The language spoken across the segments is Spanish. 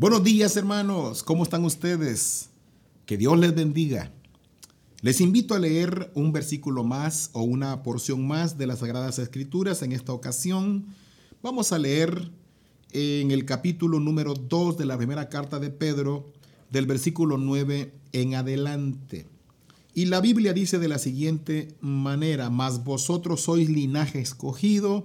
Buenos días hermanos, ¿cómo están ustedes? Que Dios les bendiga. Les invito a leer un versículo más o una porción más de las Sagradas Escrituras. En esta ocasión vamos a leer en el capítulo número 2 de la primera carta de Pedro, del versículo 9 en adelante. Y la Biblia dice de la siguiente manera, mas vosotros sois linaje escogido,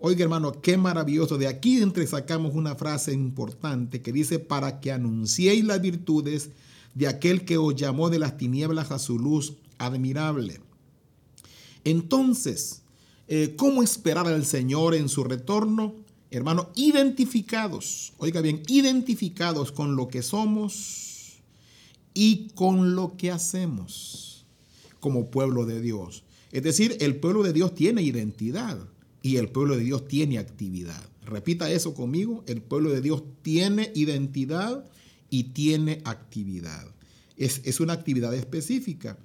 Oiga hermano, qué maravilloso. De aquí entre sacamos una frase importante que dice, para que anunciéis las virtudes de aquel que os llamó de las tinieblas a su luz admirable. Entonces, eh, ¿cómo esperar al Señor en su retorno? Hermano, identificados, oiga bien, identificados con lo que somos y con lo que hacemos como pueblo de Dios. Es decir, el pueblo de Dios tiene identidad y el pueblo de Dios tiene actividad. Repita eso conmigo, el pueblo de Dios tiene identidad y tiene actividad. Es, una actividad específica.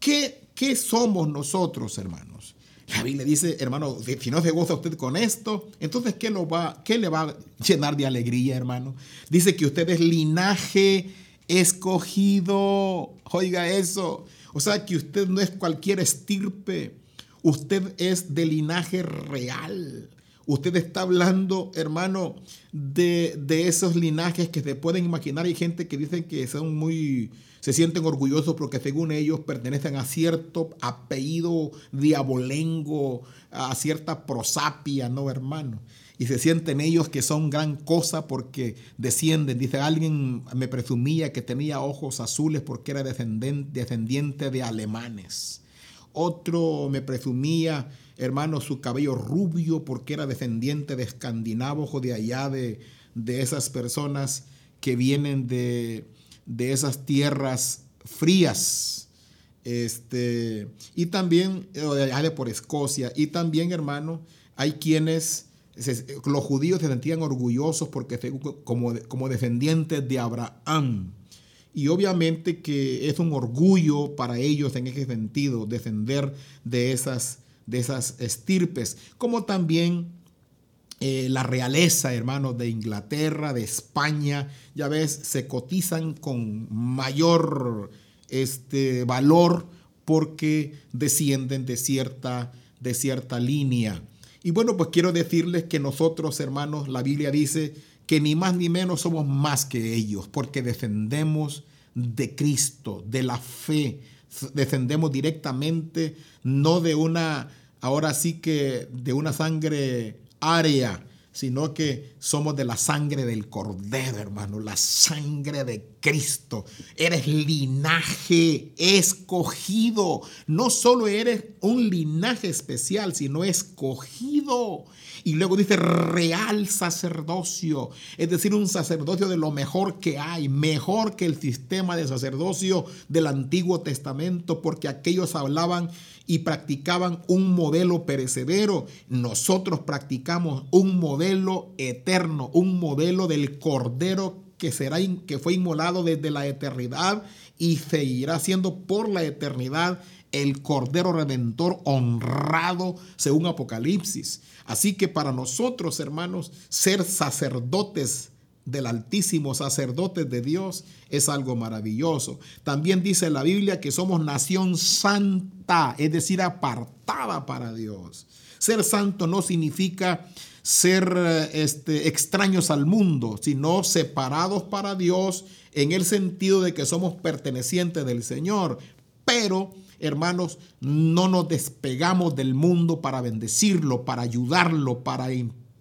¿Qué, ¿Qué somos nosotros, hermanos? La Biblia dice, hermano, si no se goza usted con esto, entonces ¿qué, lo va, ¿qué le va a llenar de alegría, hermano? Dice que usted es linaje escogido. Oiga eso. O sea que usted no es cualquier estirpe. Usted es de linaje real. Usted está hablando, hermano, de, esos linajes que se pueden imaginar. Hay gente que dicen que son muy, se sienten orgullosos porque según ellos pertenecen a cierto apellido diabolengo, a cierta prosapia, ¿no, hermano? Y se sienten ellos que son gran cosa porque descienden. Dice, alguien me presumía que tenía ojos azules porque era descendiente de alemanes. Otro me presumía, hermano, su cabello rubio porque era descendiente de escandinavos o de allá, de, de esas personas que vienen de, de esas tierras frías. Este, y también, de por Escocia, y también, hermano, hay quienes, los judíos se sentían orgullosos porque como, como descendientes de Abraham. Y obviamente que es un orgullo para ellos en ese sentido defender de esas, de esas estirpes, como también eh, la realeza, hermanos, de Inglaterra, de España, ya ves, se cotizan con mayor este, valor porque descienden de cierta, de cierta línea. Y bueno, pues quiero decirles que nosotros, hermanos, la Biblia dice que ni más ni menos somos más que ellos, porque defendemos de Cristo, de la fe. Defendemos directamente, no de una, ahora sí que de una sangre área, sino que somos de la sangre del Cordero, hermano, la sangre de Cristo. Eres linaje escogido. No solo eres un linaje especial, sino escogido. Y luego dice real sacerdocio, es decir, un sacerdocio de lo mejor que hay, mejor que el sistema de sacerdocio del Antiguo Testamento, porque aquellos hablaban y practicaban un modelo perecedero. Nosotros practicamos un modelo eterno, un modelo del Cordero que, será, que fue inmolado desde la eternidad y seguirá siendo por la eternidad el Cordero Redentor honrado según Apocalipsis. Así que para nosotros, hermanos, ser sacerdotes del Altísimo, sacerdotes de Dios, es algo maravilloso. También dice la Biblia que somos nación santa, es decir, apartada para Dios. Ser santo no significa ser este, extraños al mundo, sino separados para Dios en el sentido de que somos pertenecientes del Señor. Pero hermanos, no nos despegamos del mundo para bendecirlo, para ayudarlo, para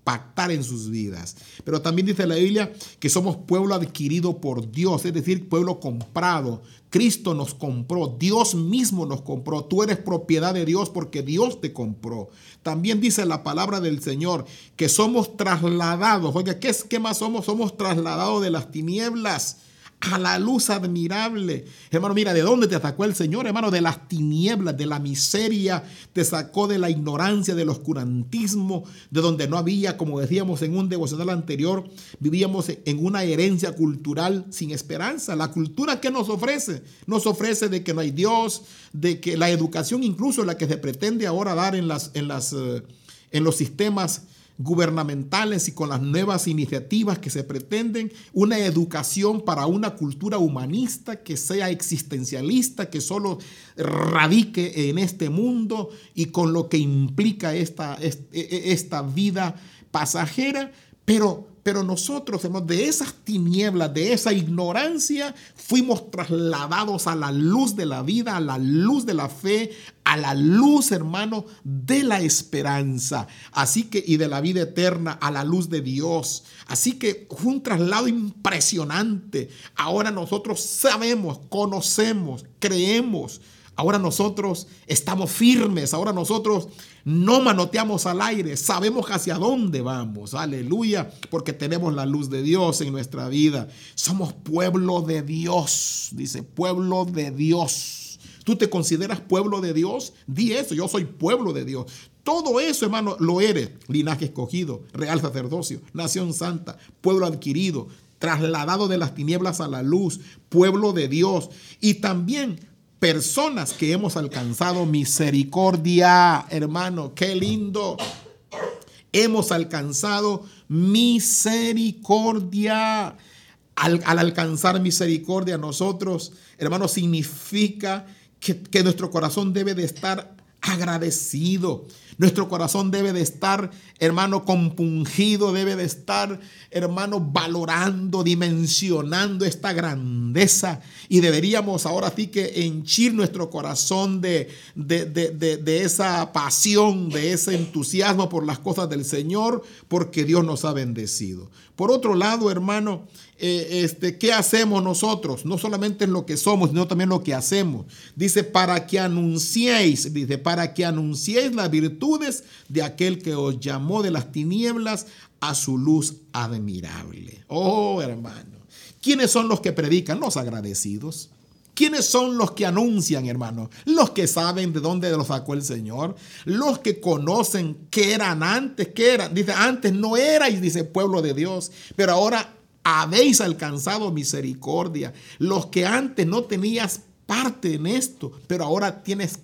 impactar en sus vidas. Pero también dice la Biblia que somos pueblo adquirido por Dios, es decir, pueblo comprado. Cristo nos compró, Dios mismo nos compró. Tú eres propiedad de Dios porque Dios te compró. También dice la palabra del Señor que somos trasladados. Oiga, ¿qué, es, qué más somos? Somos trasladados de las tinieblas a la luz admirable. Hermano, mira, ¿de dónde te atacó el Señor? Hermano, de las tinieblas, de la miseria, te sacó de la ignorancia, del oscurantismo, de donde no había, como decíamos en un devocional anterior, vivíamos en una herencia cultural sin esperanza. La cultura que nos ofrece, nos ofrece de que no hay Dios, de que la educación incluso la que se pretende ahora dar en, las, en, las, eh, en los sistemas gubernamentales y con las nuevas iniciativas que se pretenden, una educación para una cultura humanista que sea existencialista, que solo radique en este mundo y con lo que implica esta, e, e, esta vida pasajera, pero pero nosotros, de esas tinieblas, de esa ignorancia, fuimos trasladados a la luz de la vida, a la luz de la fe, a la luz, hermano, de la esperanza. Así que, y de la vida eterna, a la luz de Dios. Así que fue un traslado impresionante. Ahora nosotros sabemos, conocemos, creemos Ahora nosotros estamos firmes, ahora nosotros no manoteamos al aire, sabemos hacia dónde vamos, aleluya, porque tenemos la luz de Dios en nuestra vida. Somos pueblo de Dios, dice, pueblo de Dios. ¿Tú te consideras pueblo de Dios? Di eso, yo soy pueblo de Dios. Todo eso, hermano, lo eres. Linaje escogido, real sacerdocio, nación santa, pueblo adquirido, trasladado de las tinieblas a la luz, pueblo de Dios. Y también personas que hemos alcanzado misericordia, hermano, qué lindo. Hemos alcanzado misericordia. Al, alcanzar misericordia nosotros, hermano, significa que, que nuestro corazón debe de estar agradecido. Nuestro corazón debe de estar, hermano, compungido, debe de estar, hermano, valorando, dimensionando esta grandeza. Y deberíamos ahora sí que henchir nuestro corazón de, de, de esa pasión, de ese entusiasmo por las cosas del Señor, porque Dios nos ha bendecido. Por otro lado, hermano, eh, este, ¿qué hacemos nosotros? No solamente en lo que somos, sino también lo que hacemos. Dice, para que anunciéis, dice, para que anunciéis las de aquel que os llamó de las tinieblas a su luz admirable. Oh, hermano. ¿Quiénes son los que predican? Los agradecidos. ¿Quiénes son los que anuncian, hermano? Los que saben de dónde los sacó el Señor. Los que conocen qué eran antes, qué eran. Dice, antes no erais, dice pueblo de Dios, pero ahora habéis alcanzado misericordia. Los que antes no tenías parte en esto, pero ahora tienes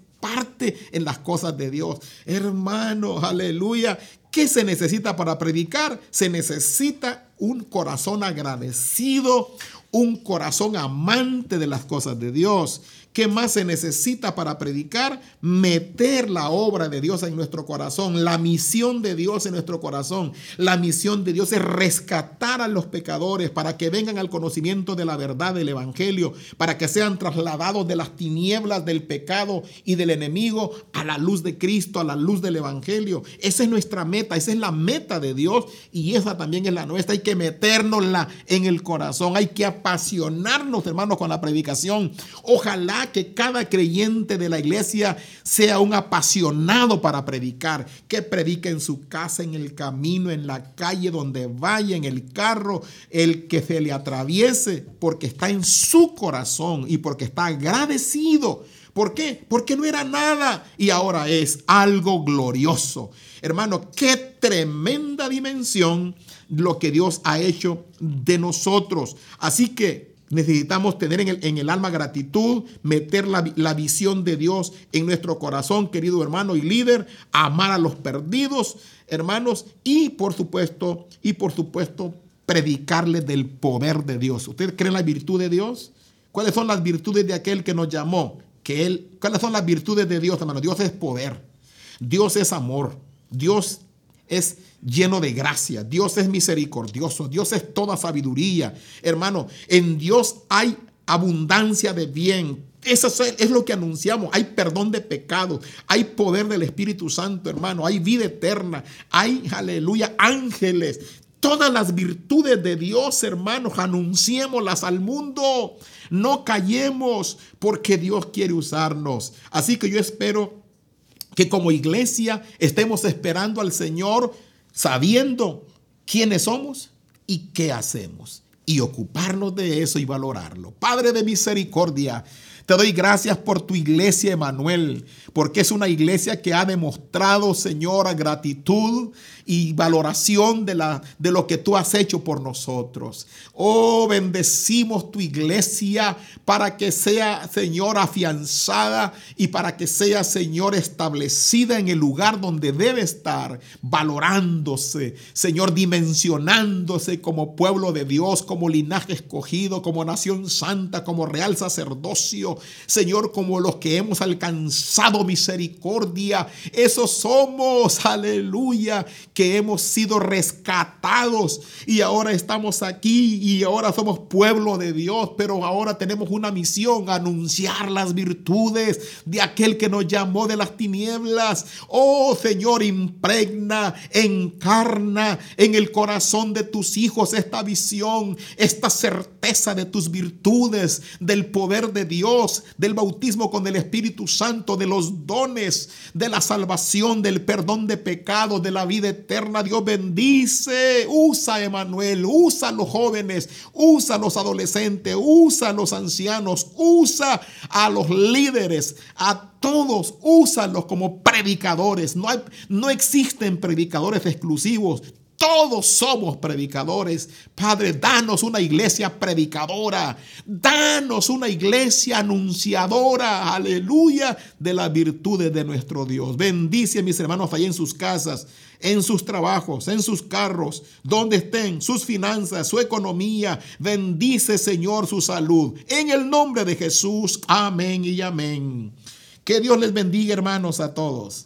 en las cosas de Dios. Hermano, aleluya. ¿Qué se necesita para predicar? Se necesita un corazón agradecido, un corazón amante de las cosas de Dios. ¿Qué más se necesita para predicar? Meter la obra de Dios en nuestro corazón, la misión de Dios en nuestro corazón. La misión de Dios es rescatar a los pecadores para que vengan al conocimiento de la verdad del Evangelio, para que sean trasladados de las tinieblas del pecado y del enemigo a la luz de Cristo, a la luz del Evangelio. Esa es nuestra meta, esa es la meta de Dios y esa también es la nuestra. Hay que metérnosla en el corazón, hay que apasionarnos, hermanos, con la predicación. Ojalá que cada creyente de la iglesia sea un apasionado para predicar, que predique en su casa, en el camino, en la calle, donde vaya, en el carro, el que se le atraviese, porque está en su corazón y porque está agradecido. ¿Por qué? Porque no era nada y ahora es algo glorioso. Hermano, qué tremenda dimensión lo que Dios ha hecho de nosotros. Así que Necesitamos tener en el, alma gratitud, meter la, la, visión de Dios en nuestro corazón, querido hermano y líder, amar a los perdidos, hermanos, y por supuesto, y por supuesto, predicarles del poder de Dios. ¿Ustedes creen la virtud de Dios? ¿Cuáles son las virtudes de aquel que nos llamó? Que él, ¿Cuáles son las virtudes de Dios, hermano? Dios es poder. Dios es amor. Dios es lleno de gracia. Dios es misericordioso. Dios es toda sabiduría. Hermano, en Dios hay abundancia de bien. Eso es lo que anunciamos. Hay perdón de pecados. Hay poder del Espíritu Santo, hermano. Hay vida eterna. Hay, aleluya, ángeles. Todas las virtudes de Dios, hermanos, anunciémoslas al mundo. No callemos porque Dios quiere usarnos. Así que yo espero que como iglesia estemos esperando al Señor sabiendo quiénes somos y qué hacemos. y ocuparnos de eso y valorarlo. Padre de misericordia, te doy gracias por tu iglesia, Emanuel, porque es una iglesia que ha demostrado, Señora, gratitud y valoración de, la, de lo que tú has hecho por nosotros. Oh, bendecimos tu iglesia para que sea, Señor, afianzada y para que sea, Señor, establecida en el lugar donde debe estar, valorándose, Señor, dimensionándose como pueblo de Dios, como linaje escogido, como nación santa, como real sacerdocio Señor, como los que hemos alcanzado misericordia. Esos somos, aleluya, que hemos sido rescatados y ahora estamos aquí y ahora somos pueblo de Dios, pero ahora tenemos una misión, anunciar las virtudes de aquel que nos llamó de las tinieblas. Oh Señor, impregna, encarna en el corazón de tus hijos esta visión, esta certeza de tus virtudes, del poder de Del bautismo con el Espíritu Santo, de los dones, de la salvación, del perdón de pecados, de la vida eterna. Dios bendice. Usa Emanuel, usa a los jóvenes, usa a los adolescentes, usa a los ancianos, usa a los líderes, a todos, úsalos como predicadores. No, hay, no existen predicadores exclusivos. Todos somos predicadores. Padre, danos una iglesia predicadora. Danos una iglesia anunciadora. Aleluya. De las virtudes de nuestro Dios. Bendice a mis hermanos allá en sus casas, en sus trabajos, en sus carros, donde estén, sus finanzas, su economía. Bendice, Señor, su salud. En el nombre de Jesús. Amén y amén. Que Dios les bendiga, hermanos, a todos.